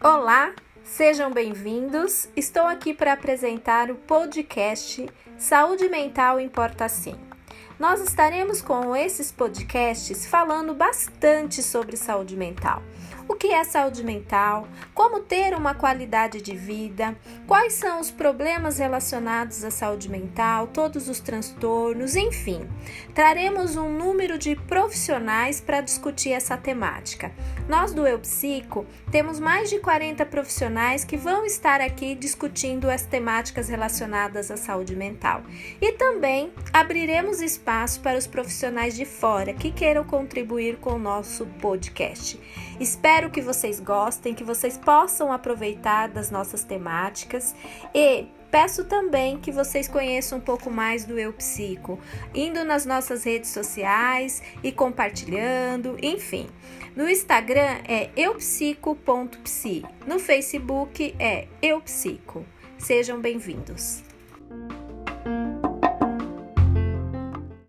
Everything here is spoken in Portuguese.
Olá, sejam bem-vindos. Estou aqui para apresentar o podcast Saúde Mental Importa Sim. Nós estaremos com esses podcasts falando bastante sobre saúde mental o que é saúde mental, como ter uma qualidade de vida, quais são os problemas relacionados à saúde mental, todos os transtornos, enfim. Traremos um número de profissionais para discutir essa temática. Nós do Eu Psico temos mais de 40 profissionais que vão estar aqui discutindo as temáticas relacionadas à saúde mental. E também abriremos espaço para os profissionais de fora que queiram contribuir com o nosso podcast. Espero que vocês gostem, que vocês possam aproveitar das nossas temáticas e Peço também que vocês conheçam um pouco mais do Eu Psico, indo nas nossas redes sociais e compartilhando, enfim. No Instagram é eupsico.psi, no Facebook é eupsico. Sejam bem-vindos.